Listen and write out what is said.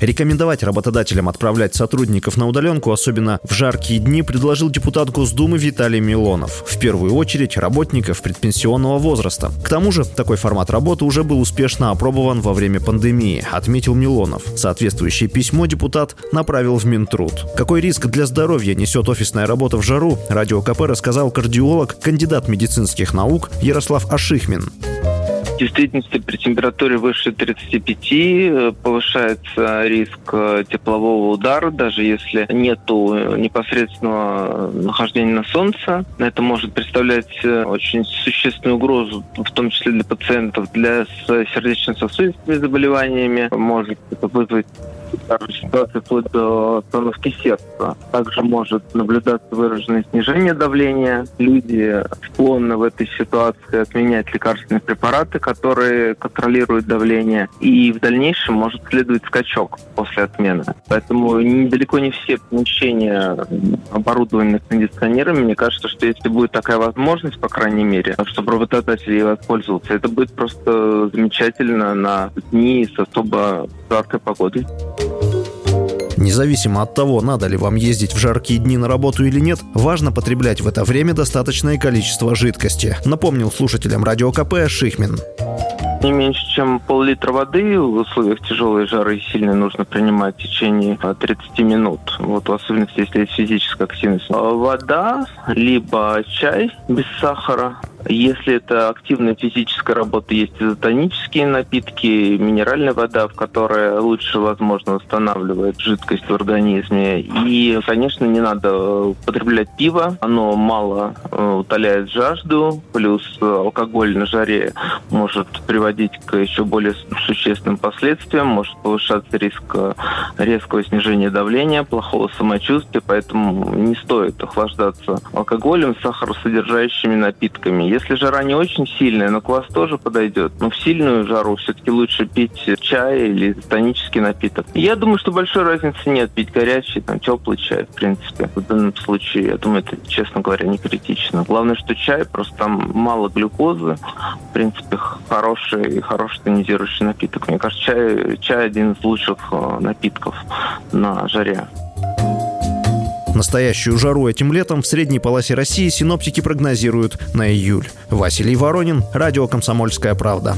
Рекомендовать работодателям отправлять сотрудников на удаленку, особенно в жаркие дни, предложил депутат Госдумы Виталий Милонов. В первую очередь работников предпенсионного возраста. К тому же, такой формат работы уже был успешно опробован во время пандемии, отметил Милонов. Соответствующее письмо депутат направил в Минтруд. Какой риск для здоровья несет офисная работа в жару, радио КП рассказал кардиолог, кандидат медицинских наук Ярослав Ашихмин действительности при температуре выше 35 э, повышается риск э, теплового удара, даже если нету непосредственного нахождения на солнце. Это может представлять э, очень существенную угрозу, в том числе для пациентов, для сердечно-сосудистыми заболеваниями. Может это вызвать ситуации вплоть до остановки сердца. Также может наблюдаться выраженное снижение давления. Люди склонны в этой ситуации отменять лекарственные препараты, которые контролируют давление. И в дальнейшем может следовать скачок после отмены. Поэтому недалеко не все помещения оборудованы кондиционерами. Мне кажется, что если будет такая возможность, по крайней мере, чтобы работодатель ей воспользовался, это будет просто замечательно на дни с особо жаркой погодой. Независимо от того, надо ли вам ездить в жаркие дни на работу или нет, важно потреблять в это время достаточное количество жидкости, напомнил слушателям Радио КП Шихмин. Не меньше, чем пол-литра воды в условиях тяжелой жары и сильной нужно принимать в течение 30 минут. Вот в особенности, если есть физическая активность. А вода, либо чай без сахара, если это активная физическая работа, есть изотонические напитки, минеральная вода, в которой лучше, возможно, восстанавливает жидкость в организме. И, конечно, не надо употреблять пиво. Оно мало э, утоляет жажду, плюс алкоголь на жаре может приводить к еще более существенным последствиям, может повышаться риск э, резкого снижения давления, плохого самочувствия, поэтому не стоит охлаждаться алкоголем, сахаросодержащими напитками. Если жара не очень сильная, но квас тоже подойдет. Но в сильную жару все-таки лучше пить чай или тонический напиток. Я думаю, что большой разницы нет пить горячий, там, теплый чай, в принципе. В данном случае, я думаю, это, честно говоря, не критично. Главное, что чай, просто там мало глюкозы. В принципе, хороший, хороший тонизирующий напиток. Мне кажется, чай, чай один из лучших э, напитков на жаре. Настоящую жару этим летом в средней полосе России синоптики прогнозируют на июль. Василий Воронин, радио «Комсомольская правда».